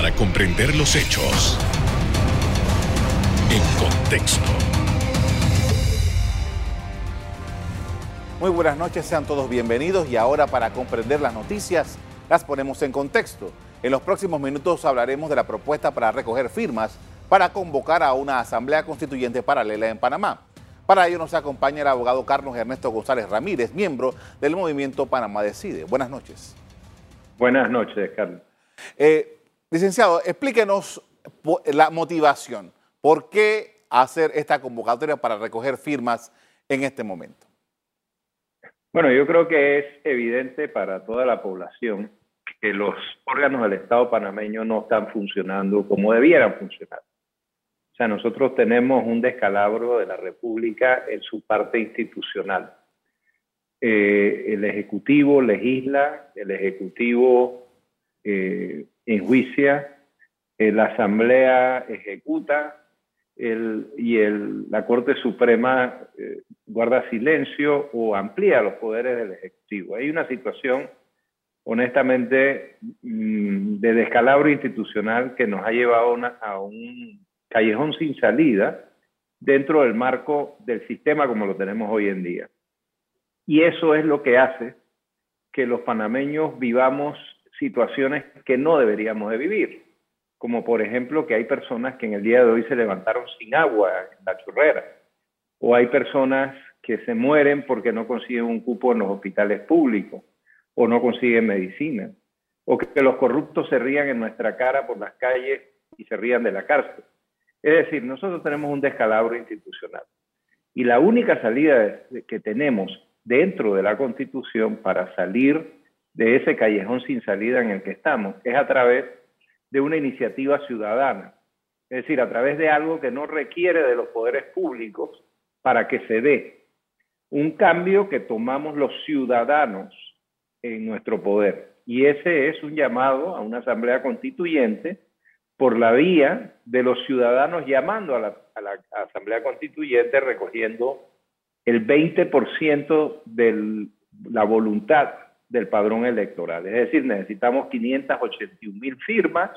para comprender los hechos en contexto. Muy buenas noches, sean todos bienvenidos y ahora para comprender las noticias las ponemos en contexto. En los próximos minutos hablaremos de la propuesta para recoger firmas para convocar a una asamblea constituyente paralela en Panamá. Para ello nos acompaña el abogado Carlos Ernesto González Ramírez, miembro del movimiento Panamá Decide. Buenas noches. Buenas noches, Carlos. Eh, licenciado, explíquenos la motivación. ¿Por qué hacer esta convocatoria para recoger firmas en este momento? Bueno, yo creo que es evidente para toda la población que los órganos del Estado panameño no están funcionando como debieran funcionar. O sea, nosotros tenemos un descalabro de la República en su parte institucional. Eh, el Ejecutivo legisla, el Ejecutivo eh, enjuicia, eh, la Asamblea ejecuta y la Corte Suprema eh, guarda silencio o amplía los poderes del Ejecutivo. Hay una situación, honestamente, mm, de descalabro institucional que nos ha llevado a un callejón sin salida dentro del marco del sistema como lo tenemos hoy en día. Y eso es lo que hace que los panameños vivamos situaciones que no deberíamos de vivir, como por ejemplo que hay personas que en el día de hoy se levantaron sin agua en la churrera, o hay personas que se mueren porque no consiguen un cupo en los hospitales públicos, o no consiguen medicina, o que los corruptos se rían en nuestra cara por las calles y se rían de la cárcel. Es decir, nosotros tenemos un descalabro institucional. Y la única salida que tenemos dentro de la Constitución para salir de ese callejón sin salida en el que estamos es a través de una iniciativa ciudadana, es decir, a través de algo que no requiere de los poderes públicos para que se dé un cambio que tomamos los ciudadanos en nuestro poder. Y ese es un llamado a una asamblea constituyente por la vía de los ciudadanos llamando a la, asamblea constituyente recogiendo el 20% de la voluntad del padrón electoral. Es decir, necesitamos 581 mil firmas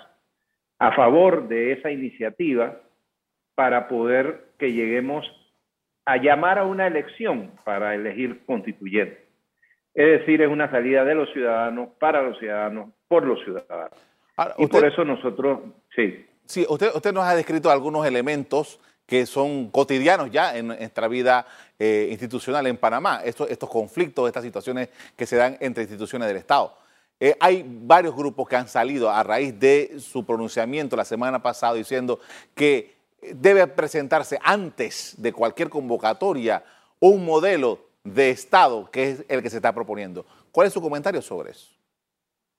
a favor de esa iniciativa para poder que lleguemos a llamar a una elección para elegir constituyente. Es decir, es una salida de los ciudadanos, para los ciudadanos, por los ciudadanos. y por eso nosotros, sí. Sí, usted, usted nos ha descrito algunos elementos que son cotidianos ya en nuestra vida eh, institucional en Panamá, estos, conflictos, estas situaciones que se dan entre instituciones del Estado. Eh, hay varios grupos que han salido a raíz de su pronunciamiento la semana pasada diciendo que debe presentarse antes de cualquier convocatoria un modelo de Estado que es el que se está proponiendo. ¿Cuál es su comentario sobre eso?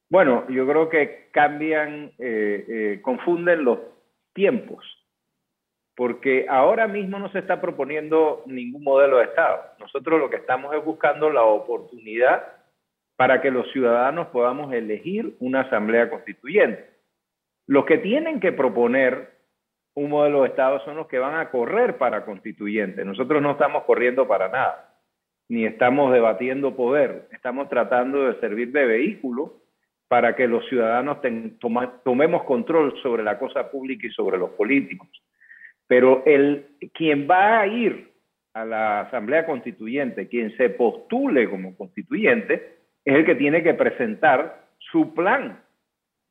Bueno, yo creo que cambian, eh, confunden los tiempos porque ahora mismo no se está proponiendo ningún modelo de Estado. Nosotros lo que estamos es buscando la oportunidad para que los ciudadanos podamos elegir una asamblea constituyente. Los que tienen que proponer un modelo de Estado son los que van a correr para constituyente. Nosotros no estamos corriendo para nada, ni estamos debatiendo poder, estamos tratando de servir de vehículo para que los ciudadanos tomemos control sobre la cosa pública y sobre los políticos. Pero el, quien va a ir a la Asamblea Constituyente, quien se postule como constituyente, es el que tiene que presentar su plan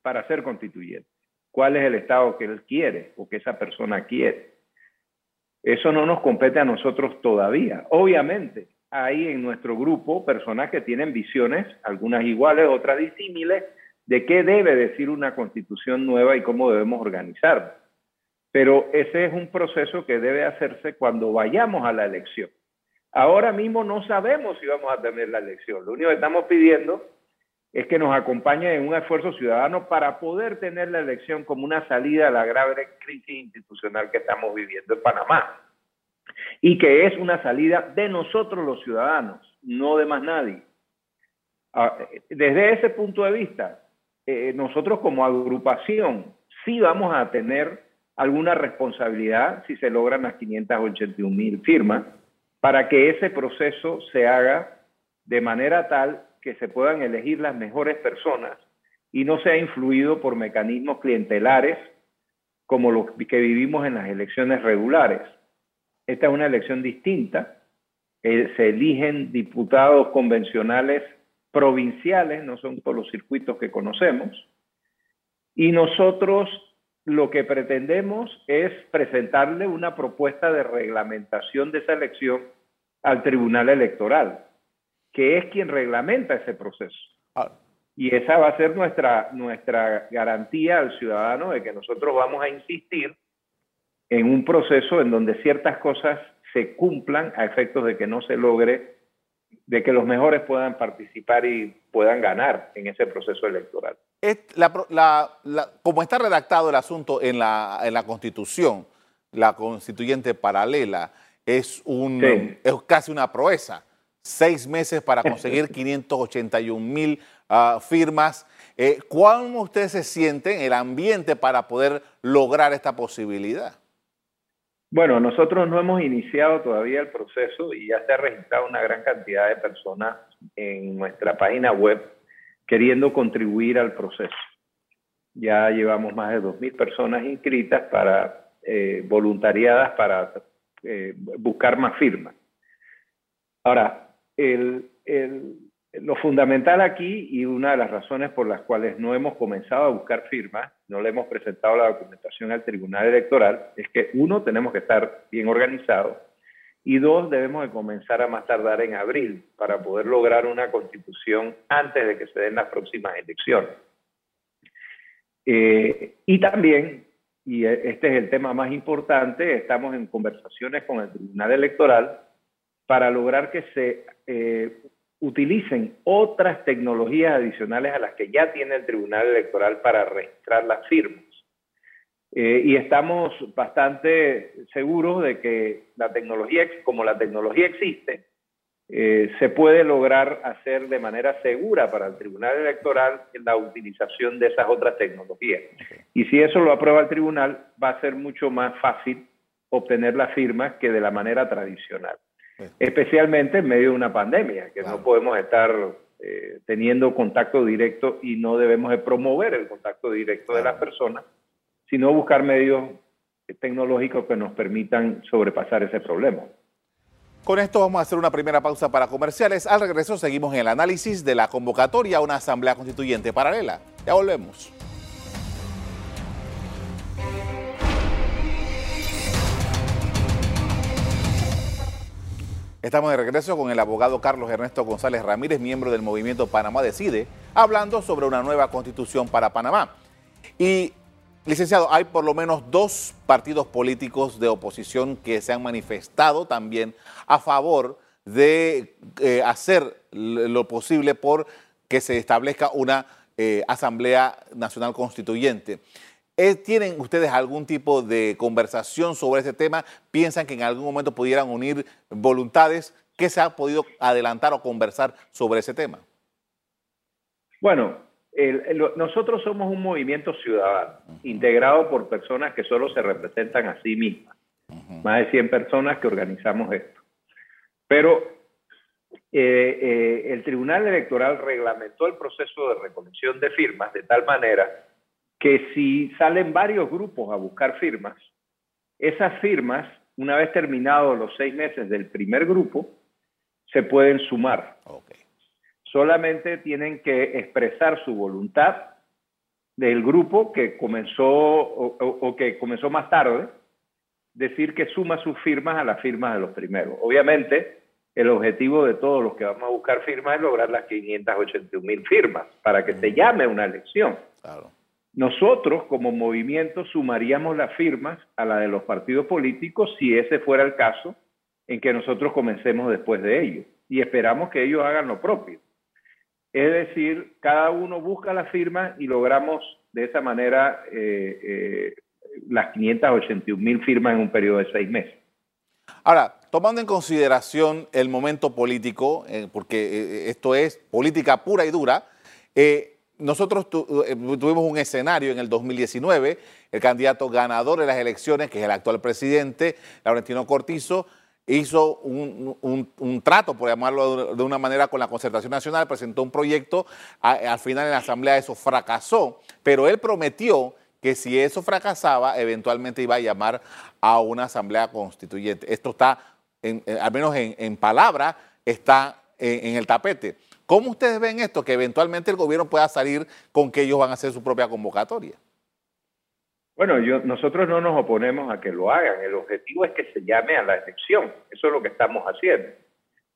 para ser constituyente. ¿Cuál es el Estado que él quiere o que esa persona quiere? Eso no nos compete a nosotros todavía. Obviamente, hay en nuestro grupo personas que tienen visiones, algunas iguales, otras disímiles, de qué debe decir una constitución nueva y cómo debemos organizarla. Pero ese es un proceso que debe hacerse cuando vayamos a la elección. Ahora mismo no sabemos si vamos a tener la elección. Lo único que estamos pidiendo es que nos acompañe en un esfuerzo ciudadano para poder tener la elección como una salida a la grave crisis institucional que estamos viviendo en Panamá. Y que es una salida de nosotros los ciudadanos, no de más nadie. Ah, desde ese punto de vista, eh, nosotros como agrupación sí vamos a tener alguna responsabilidad si se logran las 581 mil firmas para que ese proceso se haga de manera tal que se puedan elegir las mejores personas y no sea influido por mecanismos clientelares como los que vivimos en las elecciones regulares. Esta es una elección distinta. Eh, se eligen diputados convencionales provinciales, no son por los circuitos que conocemos. Y nosotros lo que pretendemos es presentarle una propuesta de reglamentación de esa elección al Tribunal Electoral, que es quien reglamenta ese proceso. Ah. Y esa va a ser nuestra, nuestra garantía al ciudadano de que nosotros vamos a insistir en un proceso en donde ciertas cosas se cumplan a efectos de que no se logre, de que los mejores puedan participar y puedan ganar en ese proceso electoral. como está redactado el asunto en la, en la Constitución, la constituyente paralela, es, un, es casi una proeza. Seis meses para conseguir 581 mil ah, firmas. Eh, ¿Cómo ustedes se sienten el ambiente para poder lograr esta posibilidad? Bueno, nosotros no hemos iniciado todavía el proceso y ya se ha registrado una gran cantidad de personas en nuestra página web queriendo contribuir al proceso. Ya llevamos más de 2.000 personas inscritas para eh, voluntariadas para eh, buscar más firmas. Ahora, el, lo fundamental aquí y una de las razones por las cuales no hemos comenzado a buscar firmas, no le hemos presentado la documentación al Tribunal Electoral, es que uno, tenemos que estar bien organizados y dos, debemos de comenzar a más tardar en abril para poder lograr una constitución antes de que se den las próximas elecciones. Eh, y también y e, este es el tema más importante, estamos en conversaciones con el Tribunal Electoral para lograr que se eh, utilicen otras tecnologías adicionales a las que ya tiene el Tribunal Electoral para registrar las firmas. Eh, y estamos bastante seguros de que la tecnología, como la tecnología existe, eh, se puede lograr hacer de manera segura para el Tribunal Electoral la utilización de esas otras tecnologías. Y si eso lo aprueba el Tribunal, va a ser mucho más fácil obtener las firmas que de la manera tradicional. Especialmente en medio de una pandemia, que no podemos estar eh, teniendo contacto directo y no debemos de promover el contacto directo de las personas, sino buscar medios tecnológicos que nos permitan sobrepasar ese problema. Con esto vamos a hacer una primera pausa para comerciales. Al regreso seguimos en el análisis de la convocatoria a una asamblea constituyente paralela. Ya volvemos. Estamos de regreso con el abogado Carlos Ernesto González Ramírez, miembro del movimiento Panamá Decide, hablando sobre una nueva constitución para Panamá. Y Licenciado, hay por lo menos dos partidos políticos de oposición que se han manifestado también a favor de eh, hacer lo posible por que se establezca una eh, Asamblea Nacional Constituyente. ¿Tienen ustedes algún tipo de conversación sobre este tema? ¿Piensan que en algún momento pudieran unir voluntades? ¿Qué se ha podido adelantar o conversar sobre ese tema? Bueno, nosotros somos un movimiento ciudadano, integrado por personas que solo se representan a sí mismas. Más de 100 personas que organizamos esto. Pero eh, eh, el Tribunal Electoral reglamentó el proceso de recolección de firmas de tal manera que si salen varios grupos a buscar firmas, esas firmas, una vez terminados los seis meses del primer grupo, se pueden sumar. Okay solamente tienen que expresar su voluntad del grupo que comenzó o, que comenzó más tarde, decir que suma sus firmas a las firmas de los primeros. Obviamente, el objetivo de todos los que vamos a buscar firmas es lograr las 581 mil firmas para que se llame una elección. Nosotros, como movimiento, sumaríamos las firmas a la de los partidos políticos si ese fuera el caso en que nosotros comencemos después de ellos. Y esperamos que ellos hagan lo propio. Es decir, cada uno busca la firma y logramos de esa manera eh, eh, las 581 mil firmas en un periodo de seis meses. Ahora, tomando en consideración el momento político, eh, porque esto es política pura y dura, nosotros tuvimos un escenario en el 2019, el candidato ganador de las elecciones, que es el actual presidente, Laurentino Cortizo, hizo un, trato, por llamarlo de una manera, con la Concertación Nacional, presentó un proyecto, al final en la Asamblea eso fracasó, pero él prometió que si eso fracasaba, eventualmente iba a llamar a una Asamblea Constituyente. Esto está, al menos en, palabra, está en, el tapete. ¿Cómo ustedes ven esto? Que eventualmente el gobierno pueda salir con que ellos van a hacer su propia convocatoria. Bueno, yo, nosotros no nos oponemos a que lo hagan. El objetivo es que se llame a la elección. Eso es lo que estamos haciendo.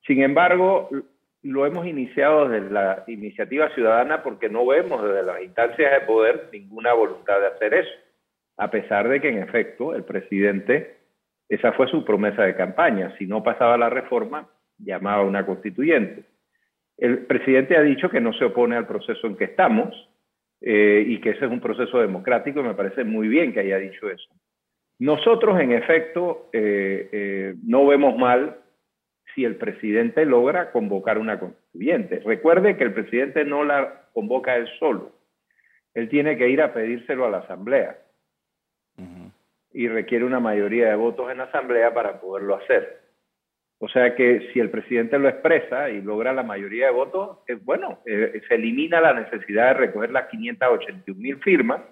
Sin embargo, lo hemos iniciado desde la iniciativa ciudadana porque no vemos desde las instancias de poder ninguna voluntad de hacer eso. A pesar de que, en efecto, el presidente, esa fue su promesa de campaña. Si no pasaba la reforma, llamaba a una constituyente. El presidente ha dicho que no se opone al proceso en que estamos, eh, y que ese es un proceso democrático, me parece muy bien que haya dicho eso. Nosotros, en efecto, eh, eh, no vemos mal si el presidente logra convocar una constituyente. Recuerde que el presidente no la convoca él solo. Él tiene que ir a pedírselo a la Asamblea. Y requiere una mayoría de votos en la Asamblea para poderlo hacer. O sea que si el presidente lo expresa y logra la mayoría de votos, es bueno, eh, se elimina la necesidad de recoger las 581 mil firmas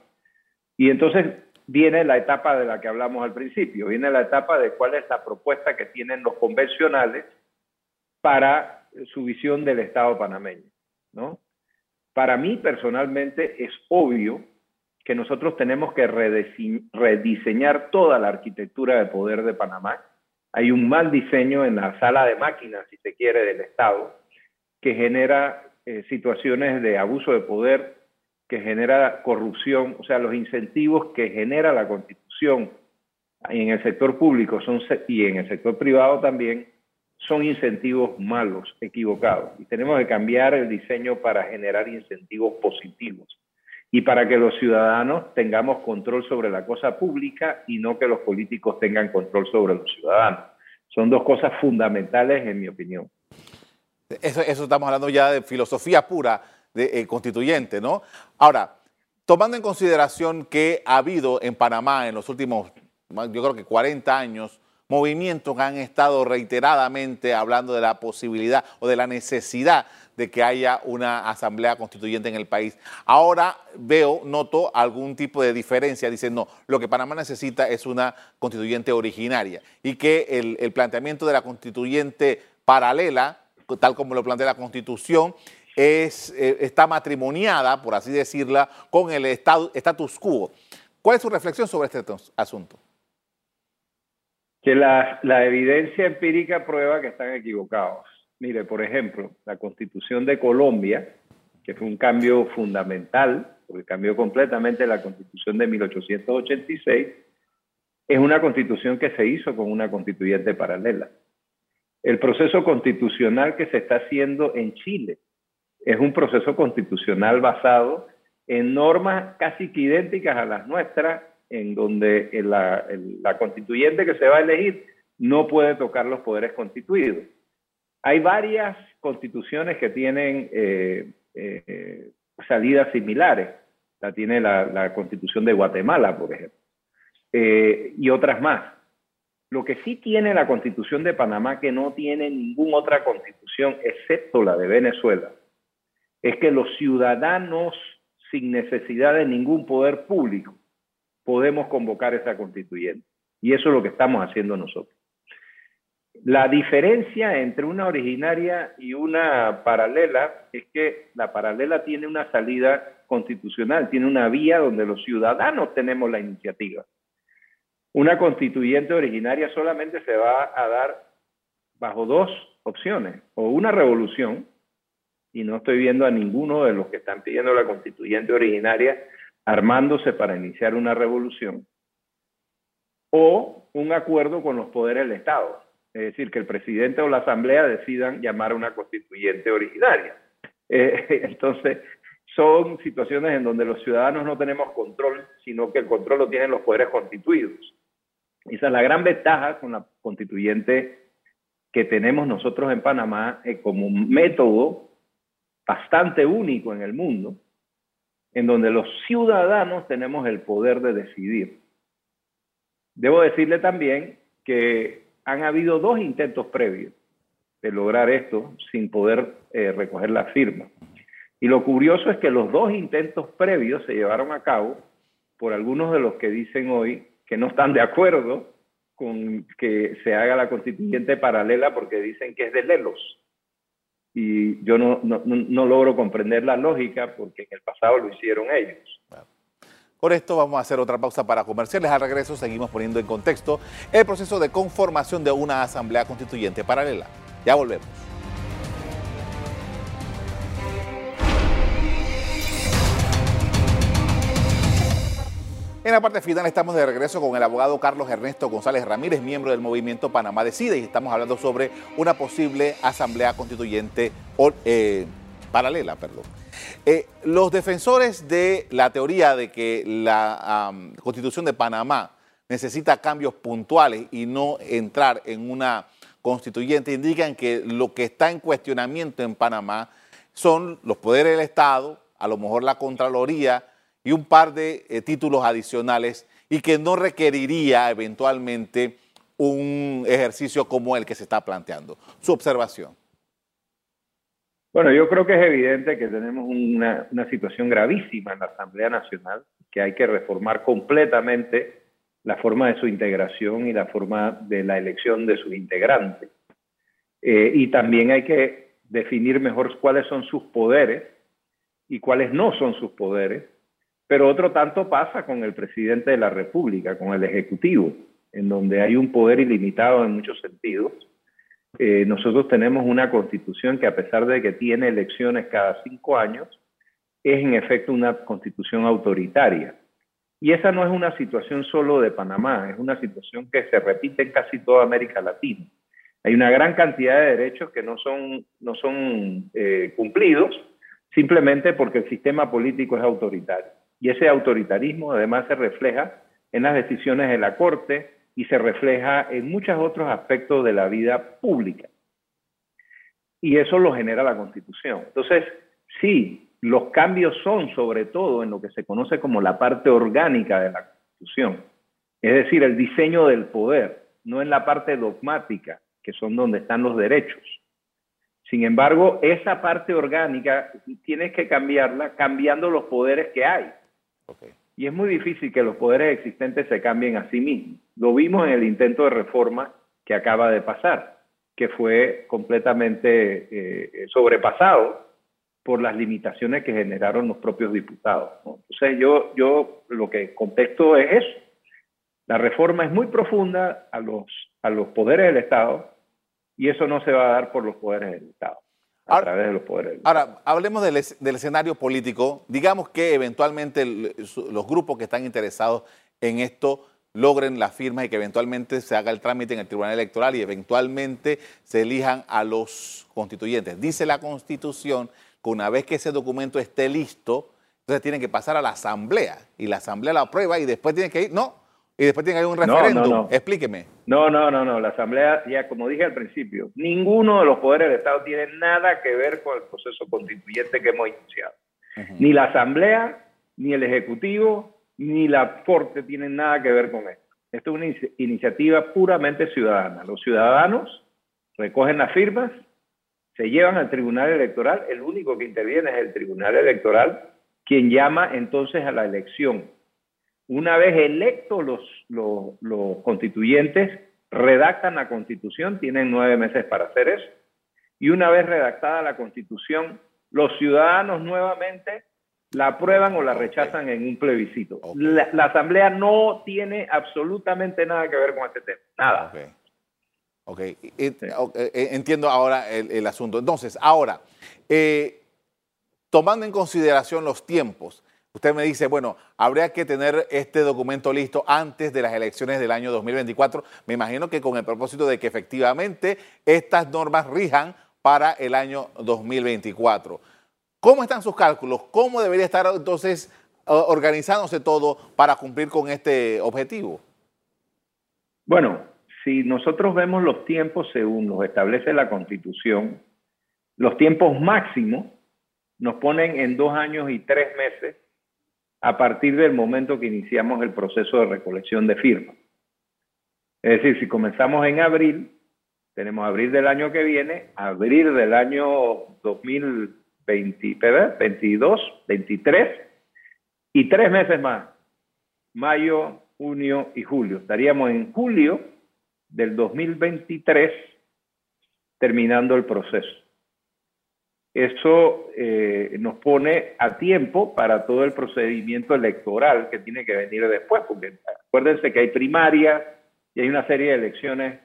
y entonces viene la etapa de la que hablamos al principio, viene la etapa de cuál es la propuesta que tienen los convencionales para su visión del Estado panameño, ¿no? Para mí personalmente es obvio que nosotros tenemos que rediseñar toda la arquitectura de poder de Panamá hay un mal diseño en la sala de máquinas, si se quiere, del Estado, que genera eh, situaciones de abuso de poder, que genera corrupción, o sea, los incentivos que genera la Constitución en el sector público son, y en el sector privado también son incentivos malos, equivocados. Y tenemos que cambiar el diseño para generar incentivos positivos y para que los ciudadanos tengamos control sobre la cosa pública y no que los políticos tengan control sobre los ciudadanos. Son dos cosas fundamentales en mi opinión. Eso, estamos hablando ya de filosofía pura eh, constituyente, ¿no? Ahora, tomando en consideración que ha habido en Panamá en los últimos, yo creo que 40 años, movimientos han estado reiteradamente hablando de la posibilidad o de la necesidad de que haya una asamblea constituyente en el país. Ahora veo, noto algún tipo de diferencia. Dicen, no, lo que Panamá necesita es una constituyente originaria y que el, planteamiento de la constituyente paralela, tal como lo plantea la Constitución, es, eh, está matrimoniada, por así decirla, con el status quo. ¿Cuál es su reflexión sobre este asunto? Que la, la evidencia empírica prueba que están equivocados. Mire, por ejemplo, la constitución de Colombia, que fue un cambio fundamental, porque cambió completamente la constitución de 1886, es una constitución que se hizo con una constituyente paralela. El proceso constitucional que se está haciendo en Chile es un proceso constitucional basado en normas casi que idénticas a las nuestras, en donde la, la constituyente que se va a elegir no puede tocar los poderes constituidos. Hay varias constituciones que tienen eh, eh, salidas similares. La tiene la, constitución de Guatemala, por ejemplo, eh, y otras más. Lo que sí tiene la constitución de Panamá, que no tiene ninguna otra constitución excepto la de Venezuela, es que los ciudadanos, sin necesidad de ningún poder público, podemos convocar esa constituyente. Y eso es lo que estamos haciendo nosotros. La diferencia entre una originaria y una paralela es que la paralela tiene una salida constitucional, tiene una vía donde los ciudadanos tenemos la iniciativa. Una constituyente originaria solamente se va a dar bajo dos opciones, o una revolución, y no estoy viendo a ninguno de los que están pidiendo la constituyente originaria armándose para iniciar una revolución, o un acuerdo con los poderes del Estado es decir, que el presidente o la asamblea decidan llamar a una constituyente originaria. Eh, entonces, son situaciones en donde los ciudadanos no tenemos control, sino que el control lo tienen los poderes constituidos. Esa es la gran ventaja con la constituyente que tenemos nosotros en Panamá eh, como un método bastante único en el mundo, en donde los ciudadanos tenemos el poder de decidir. Debo decirle también que han habido dos intentos previos de lograr esto sin poder eh, recoger la firma. Y lo curioso es que los dos intentos previos se llevaron a cabo por algunos de los que dicen hoy que no están de acuerdo con que se haga la constituyente paralela porque dicen que es de lelos. Y yo no, no, no logro comprender la lógica porque en el pasado lo hicieron ellos. Por esto vamos a hacer otra pausa para comerciales. Al regreso seguimos poniendo en contexto el proceso de conformación de una asamblea constituyente paralela. Ya volvemos. En la parte final estamos de regreso con el abogado Carlos Ernesto González Ramírez, miembro del movimiento Panamá Decide, y estamos hablando sobre una posible asamblea constituyente eh, paralela. Perdón. Eh, los defensores de la teoría de que la constitución de Panamá necesita cambios puntuales y no entrar en una constituyente indican que lo que está en cuestionamiento en Panamá son los poderes del Estado, a lo mejor la Contraloría y un par de eh, títulos adicionales y que no requeriría eventualmente un ejercicio como el que se está planteando. Su observación. Bueno, yo creo que es evidente que tenemos una, una situación gravísima en la Asamblea Nacional, que hay que reformar completamente la forma de su integración y la forma de la elección de sus integrantes. Eh, y también hay que definir mejor cuáles son sus poderes y cuáles no son sus poderes. Pero otro tanto pasa con el presidente de la República, con el Ejecutivo, en donde hay un poder ilimitado en muchos sentidos. Eh, nosotros tenemos una constitución que a pesar de que tiene elecciones cada cinco años, es en efecto una constitución autoritaria. Y esa no es una situación solo de Panamá, es una situación que se repite en casi toda América Latina. Hay una gran cantidad de derechos que no son, no son eh, cumplidos simplemente porque el sistema político es autoritario. Y ese autoritarismo además se refleja en las decisiones de la Corte y se refleja en muchos otros aspectos de la vida pública. Y eso lo genera la Constitución. Entonces, sí, los cambios son sobre todo en lo que se conoce como la parte orgánica de la Constitución, es decir, el diseño del poder, no en la parte dogmática, que son donde están los derechos. Sin embargo, esa parte orgánica tienes que cambiarla cambiando los poderes que hay. Y es muy difícil que los poderes existentes se cambien a sí mismos. Lo vimos en el intento de reforma que acaba de pasar, que fue completamente eh, sobrepasado por las limitaciones que generaron los propios diputados. Entonces yo, yo lo que contesto es eso. La reforma es muy profunda a los, a los poderes del Estado y eso no se va a dar por los poderes del Estado. A través de los poderes. Ahora, hablemos del, del, escenario político. Digamos que eventualmente los grupos que están interesados en esto logren la firma y que eventualmente se haga el trámite en el Tribunal Electoral y eventualmente se elijan a los constituyentes. Dice la Constitución una vez que ese documento esté listo, entonces tienen que pasar a la asamblea y la asamblea lo aprueba y después tiene que ir, no, y después tiene que ir un referéndum. Explíqueme. No, no, no, no, la asamblea, ya como dije al principio, ninguno de los poderes del Estado tiene nada que ver con el proceso constituyente que hemos iniciado. Ni la asamblea, ni el ejecutivo, ni la corte tienen nada que ver con esto. Esto es una iniciativa puramente ciudadana. Los ciudadanos recogen las firmas se llevan al Tribunal Electoral, el único que interviene es el Tribunal Electoral, quien llama entonces a la elección. Una vez electos los, los, constituyentes, redactan la constitución, tienen nueve meses para hacer eso, y una vez redactada la constitución, los ciudadanos nuevamente la aprueban o la rechazan en un plebiscito. La, Asamblea no tiene absolutamente nada que ver con este tema, nada. Ok, eh, entiendo ahora el, asunto. Entonces, ahora, eh, tomando en consideración los tiempos, usted me dice, bueno, habría que tener este documento listo antes de las elecciones del año 2024. Me imagino que con el propósito de que efectivamente estas normas rijan para el año 2024. ¿Cómo están sus cálculos? ¿Cómo debería estar entonces organizándose todo para cumplir con este objetivo? Bueno, si nosotros vemos los tiempos según los establece la Constitución, los tiempos máximos nos ponen en dos años y tres meses a partir del momento que iniciamos el proceso de recolección de firmas. Es decir, si comenzamos en abril, tenemos abril del año que viene, abril del año 2020, 22, 23 y tres meses más, mayo, junio y julio. Estaríamos en julio del 2023 terminando el proceso. Eso eh, nos pone a tiempo para todo el procedimiento electoral que tiene que venir después, porque acuérdense que hay primarias y hay una serie de elecciones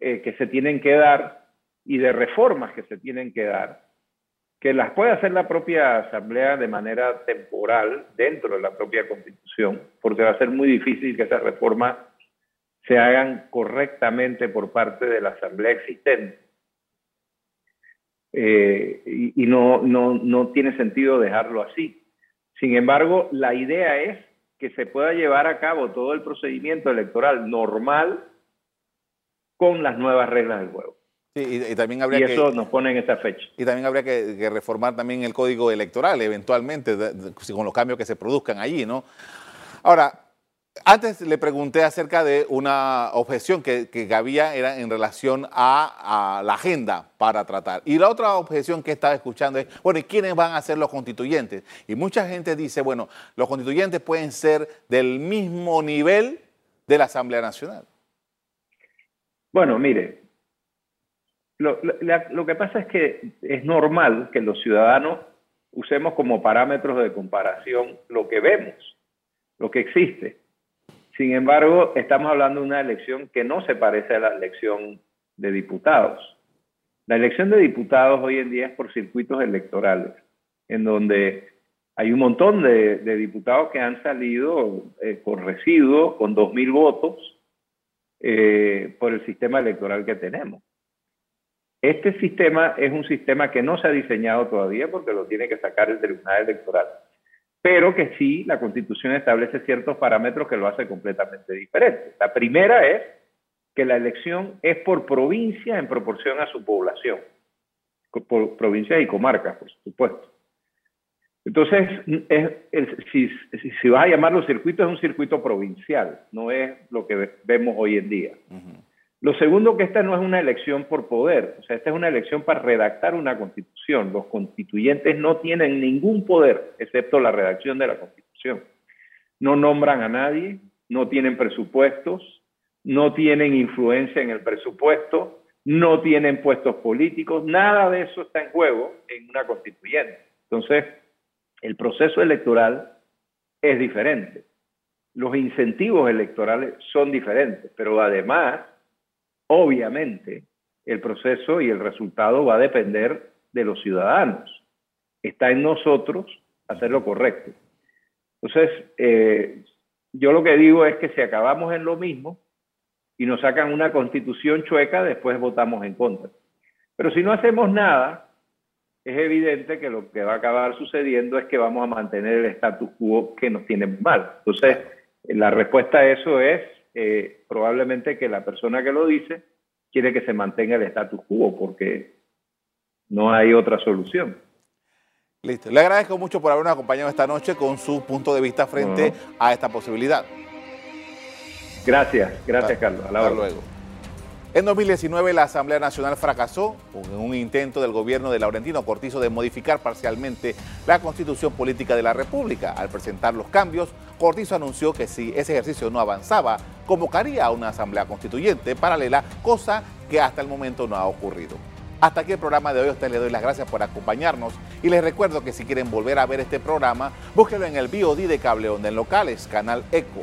eh, que se tienen que dar y de reformas que se tienen que dar, que las puede hacer la propia Asamblea de manera temporal dentro de la propia Constitución, porque va a ser muy difícil que esas reformas se hagan correctamente por parte de la Asamblea existente. Eh, y, y no, no, no tiene sentido dejarlo así. Sin embargo, la idea es que se pueda llevar a cabo todo el procedimiento electoral normal con las nuevas reglas del juego. Sí, y, también habría y eso nos pone en esta fecha. Y también habría que, reformar también el código electoral eventualmente, con los cambios que se produzcan allí, ¿no? Ahora, antes le pregunté acerca de una objeción que, había era en relación a, la agenda para tratar. Y la otra objeción que estaba escuchando es, bueno, ¿y quiénes van a ser los constituyentes? Y mucha gente dice, bueno, los constituyentes pueden ser del mismo nivel de la Asamblea Nacional. Bueno, mire, lo, lo, que pasa es que es normal que los ciudadanos usemos como parámetros de comparación lo que vemos, lo que existe. Sin embargo, estamos hablando de una elección que no se parece a la elección de diputados. La elección de diputados hoy en día es por circuitos electorales, en donde hay un montón de, diputados que han salido eh, con residuos, con 2.000 votos, eh, por el sistema electoral que tenemos. Este sistema es un sistema que no se ha diseñado todavía porque lo tiene que sacar el Tribunal Electoral, pero que sí la Constitución establece ciertos parámetros que lo hace completamente diferente. La primera es que la elección es por provincia en proporción a su población, por provincias y comarcas, por supuesto. Entonces, es, si, vas a llamarlo circuito, es un circuito provincial, no es lo que vemos hoy en día. Lo segundo, que esta no es una elección por poder, o sea, esta es una elección para redactar una constitución. Los constituyentes no tienen ningún poder, excepto la redacción de la constitución. No nombran a nadie, no tienen presupuestos, no tienen influencia en el presupuesto, no tienen puestos políticos, nada de eso está en juego en una constituyente. Entonces, el proceso electoral es diferente. Los incentivos electorales son diferentes, pero además, obviamente, el proceso y el resultado va a depender de los ciudadanos. Está en nosotros hacer lo correcto. Entonces, eh, yo lo que digo es que si acabamos en lo mismo y nos sacan una constitución chueca, después votamos en contra. Pero si no hacemos nada, es evidente que lo que va a acabar sucediendo es que vamos a mantener el status quo que nos tiene mal. Entonces, la respuesta a eso es eh, probablemente que la persona que lo dice quiere que se mantenga el status quo porque no hay otra solución. Listo. Le agradezco mucho por habernos acompañado esta noche con su punto de vista frente a esta posibilidad. Gracias, gracias Carlos. Hasta luego. En 2019 la Asamblea Nacional fracasó en un intento del gobierno de Laurentino Cortizo de modificar parcialmente la constitución política de la República. Al presentar los cambios, Cortizo anunció que si ese ejercicio no avanzaba, convocaría a una asamblea constituyente paralela, cosa que hasta el momento no ha ocurrido. Hasta aquí el programa de hoy. A ustedes les doy las gracias por acompañarnos y les recuerdo que si quieren volver a ver este programa, búsquenlo en el BOD de Cable Onda en locales, Canal ECO.